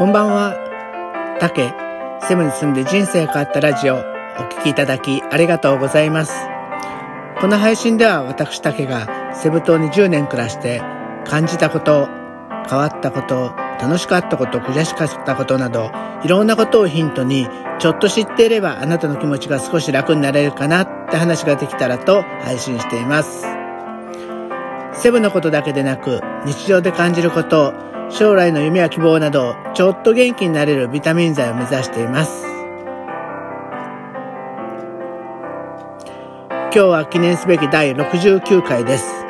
こんばんは。タケ、セブに住んで人生変わったラジオ、お聞きいただきありがとうございます。この配信では私タケがセブ島に10年暮らして感じたこと、変わったこと、楽しかったこと、悔しかったことなど、いろんなことをヒントに、ちょっと知っていればあなたの気持ちが少し楽になれるかなって話ができたらと配信しています。セブのことだけでなく、日常で感じること、将来の夢や希望など、ちょっと元気になれるビタミン剤を目指しています。今日は記念すべき第69回です。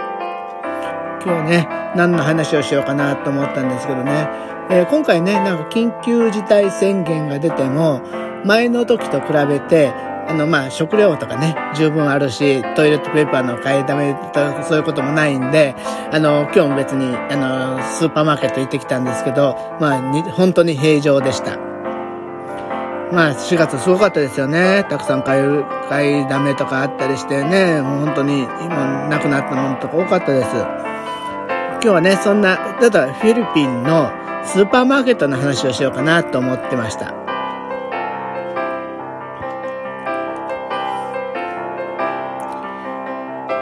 今日ね、何の話をしようかなと思ったんですけどね、えー、今回ね、なんか緊急事態宣言が出ても、前の時と比べて、あの、まあ、食料とかね、十分あるし、トイレットペーパーの買いだめと、そういうこともないんで、あの、今日も別に、あの、スーパーマーケット行ってきたんですけど、まあ、に本当に平常でした。まあ、4月すごかったですよね。たくさん買い、買いだめとかあったりしてね、もう本当に今なくなったものとか多かったです。今日はね、そんな、ただフィリピンのスーパーマーケットの話をしようかなと思ってました。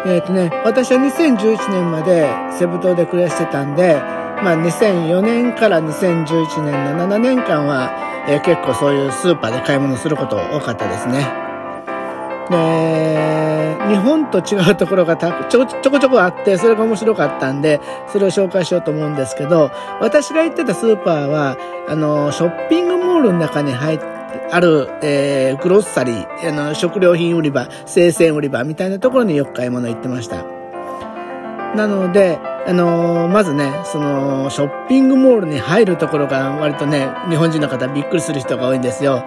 えっ、ー、とね、私は2011年までセブ島で暮らしてたんで、まあ2004年から2011年の7年間は、えー、結構そういうスーパーで買い物すること多かったですね。で、日本と違うところがちょちょこちょこあって、それが面白かったんで、それを紹介しようと思うんですけど、私が行ってたスーパーは、あの、ショッピングモールの中に入って、ある、えー、グロッサリー、あの、食料品売り場、生鮮売り場みたいなところによく買い物行ってました。なので、あのー、まずね、その、ショッピングモールに入るところが割とね、日本人の方びっくりする人が多いんですよ。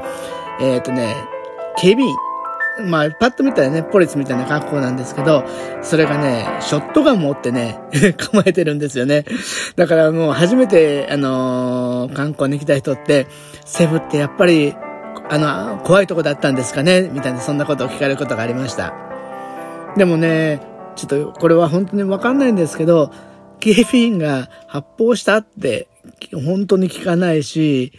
えっ、ー、とね、警備員。まあ、パッと見たらね、ポリスみたいな格好なんですけど、それがね、ショットガン持ってね、構えてるんですよね。だからもう初めて、あのー、観光に来た人って、セブってやっぱりあの、怖いとこだったんですかね？みたいな、そんなことを聞かれることがありました。でもね、ちょっとこれは本当にわかんないんですけど、警備員が発砲したって本当に聞かないし、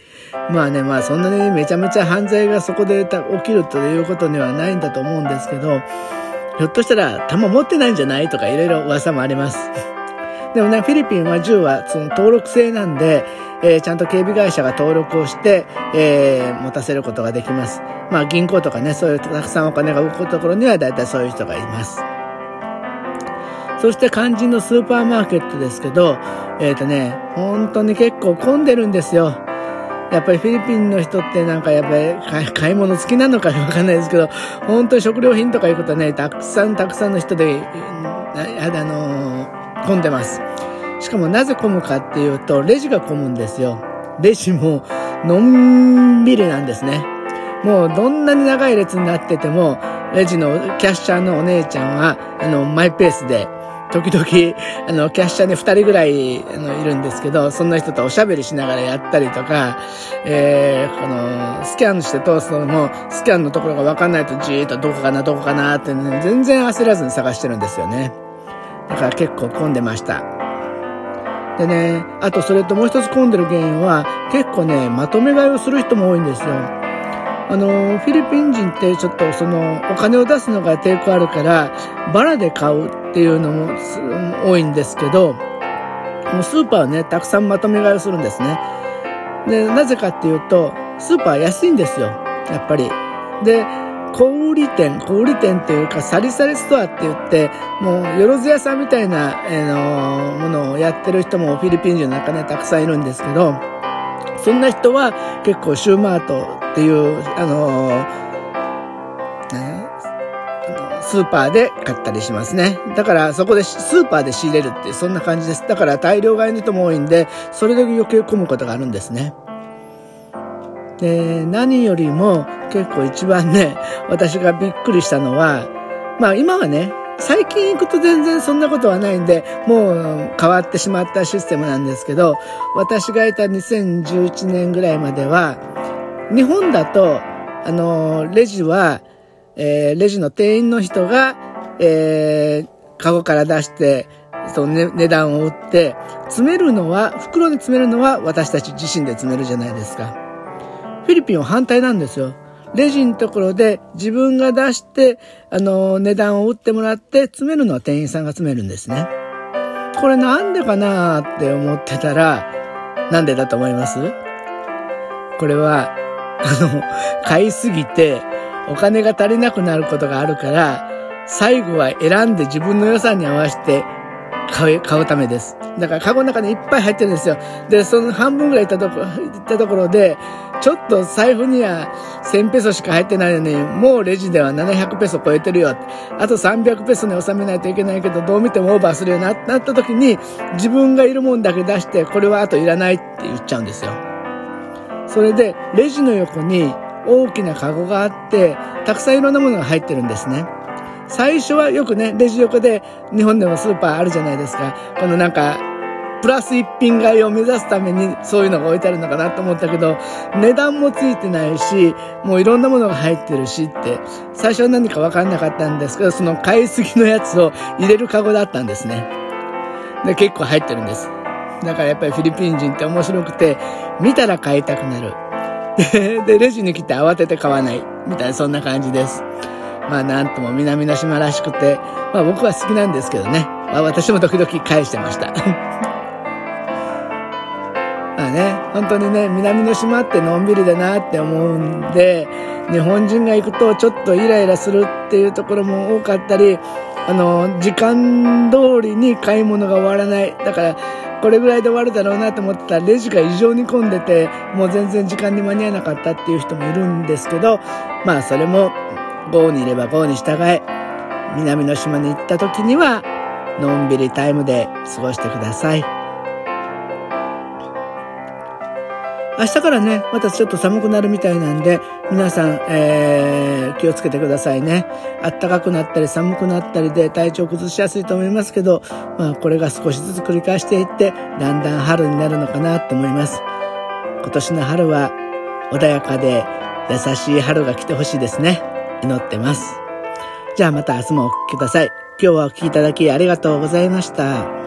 まあね、まあそんなにめちゃめちゃ犯罪がそこで起きるということにはないんだと思うんですけど、ひょっとしたら弾持ってないんじゃない？とかいろいろ噂もあります。でもね、フィリピンは銃はその登録制なんで、えー、ちゃんと警備会社が登録をして、えー、持たせることができます。まあ銀行とかね、そういうたくさんお金が動くところには大体そういう人がいます。そして肝心のスーパーマーケットですけど、えっ、ー、とね、本当に結構混んでるんですよ。やっぱりフィリピンの人ってなんかやっぱり買い物好きなのかわかんないですけど、本当に食料品とかいうことはね、たくさんたくさんの人で、あの、混んでます。しかもなぜ混むかっていうと、レジが混むんですよ。レジも、のんびりなんですね。もうどんなに長い列になってても、レジのキャッシャーのお姉ちゃんは、あの、マイペースで、時々、あの、キャッシャーに二人ぐらい、あの、いるんですけど、そんな人とおしゃべりしながらやったりとか、えー、この、スキャンして通すのも、スキャンのところがわかんないとじーっとどこかな、どこかなって、ね、全然焦らずに探してるんですよね。だから結構混んでました。でね、あとそれともう一つ混んでる原因は、結構ね、まとめ買いをする人も多いんですよ。あの、フィリピン人ってちょっとその、お金を出すのが抵抗あるから、バラで買うっていうのも多いんですけど、もうスーパーはね、たくさんまとめ買いをするんですね。で、なぜかっていうと、スーパー安いんですよ。やっぱり。で、小売店、小売店っていうか、サリサリストアって言って、もう、よろず屋さんみたいな、えー、のものをやってる人もフィリピン人の中ね、たくさんいるんですけど、そんな人は結構シューマートっていう、あのね、スーパーで買ったりしますね。だからそこでスーパーで仕入れるってそんな感じです。だから大量買いの人も多いんで、それで余計混むことがあるんですね。で、何よりも結構一番ね、私がびっくりしたのは、まあ今はね、最近行くと全然そんなことはないんで、もう変わってしまったシステムなんですけど、私がいた2011年ぐらいまでは、日本だと、あの、レジは、えー、レジの店員の人が、えー、カゴから出して、その、ね、値段を売って、詰めるのは、袋に詰めるのは私たち自身で詰めるじゃないですか。フィリピンは反対なんですよ。レジのところで自分が出して、あの、値段を売ってもらって詰めるのは店員さんが詰めるんですね。これなんでかなって思ってたら、なんでだと思います？これは、あの、買いすぎてお金が足りなくなることがあるから、最後は選んで自分の予算に合わせて買う、買うためです。だからカゴの中にいっぱい入ってるんですよ。で、その半分ぐらい行ったとこ、行ったところで、ちょっと財布には1000ペソしか入ってないのに、もうレジでは700ペソ超えてるよ。あと300ペソに収めないといけないけど、どう見てもオーバーするようになった時に、自分がいるもんだけ出して、これはあといらないって言っちゃうんですよ。それで、レジの横に大きなカゴがあって、たくさんいろんなものが入ってるんですね。最初はよくね、レジ横で日本でもスーパーあるじゃないですか。このなんか、プラス一品買いを目指すためにそういうのが置いてあるのかなと思ったけど、値段もついてないし、もういろんなものが入ってるしって、最初は何かわかんなかったんですけど、その買いすぎのやつを入れるカゴだったんですね。で、結構入ってるんです。だからやっぱりフィリピン人って面白くて、見たら買いたくなる。で、レジに来て慌てて買わない。みたいな、そんな感じです。まあなんとも南の島らしくて、まあ僕は好きなんですけどね。まあ私も時々返してました。まあね、本当にね、南の島ってのんびりだなって思うんで、日本人が行くとちょっとイライラするっていうところも多かったり、あの、時間通りに買い物が終わらない。だから、これぐらいで終わるだろうなと思ってたら、レジが異常に混んでて、もう全然時間に間に合わなかったっていう人もいるんですけど、まあそれも豪にいれば豪に従え、南の島に行った時には、のんびりタイムで過ごしてください。明日からね、またちょっと寒くなるみたいなんで、皆さん、えー、気をつけてくださいね。暖かくなったり寒くなったりで体調崩しやすいと思いますけど、まあこれが少しずつ繰り返していって、だんだん春になるのかなと思います。今年の春は穏やかで優しい春が来てほしいですね。祈ってます。じゃあまた明日もお聴きください。今日はお聴きいただきありがとうございました。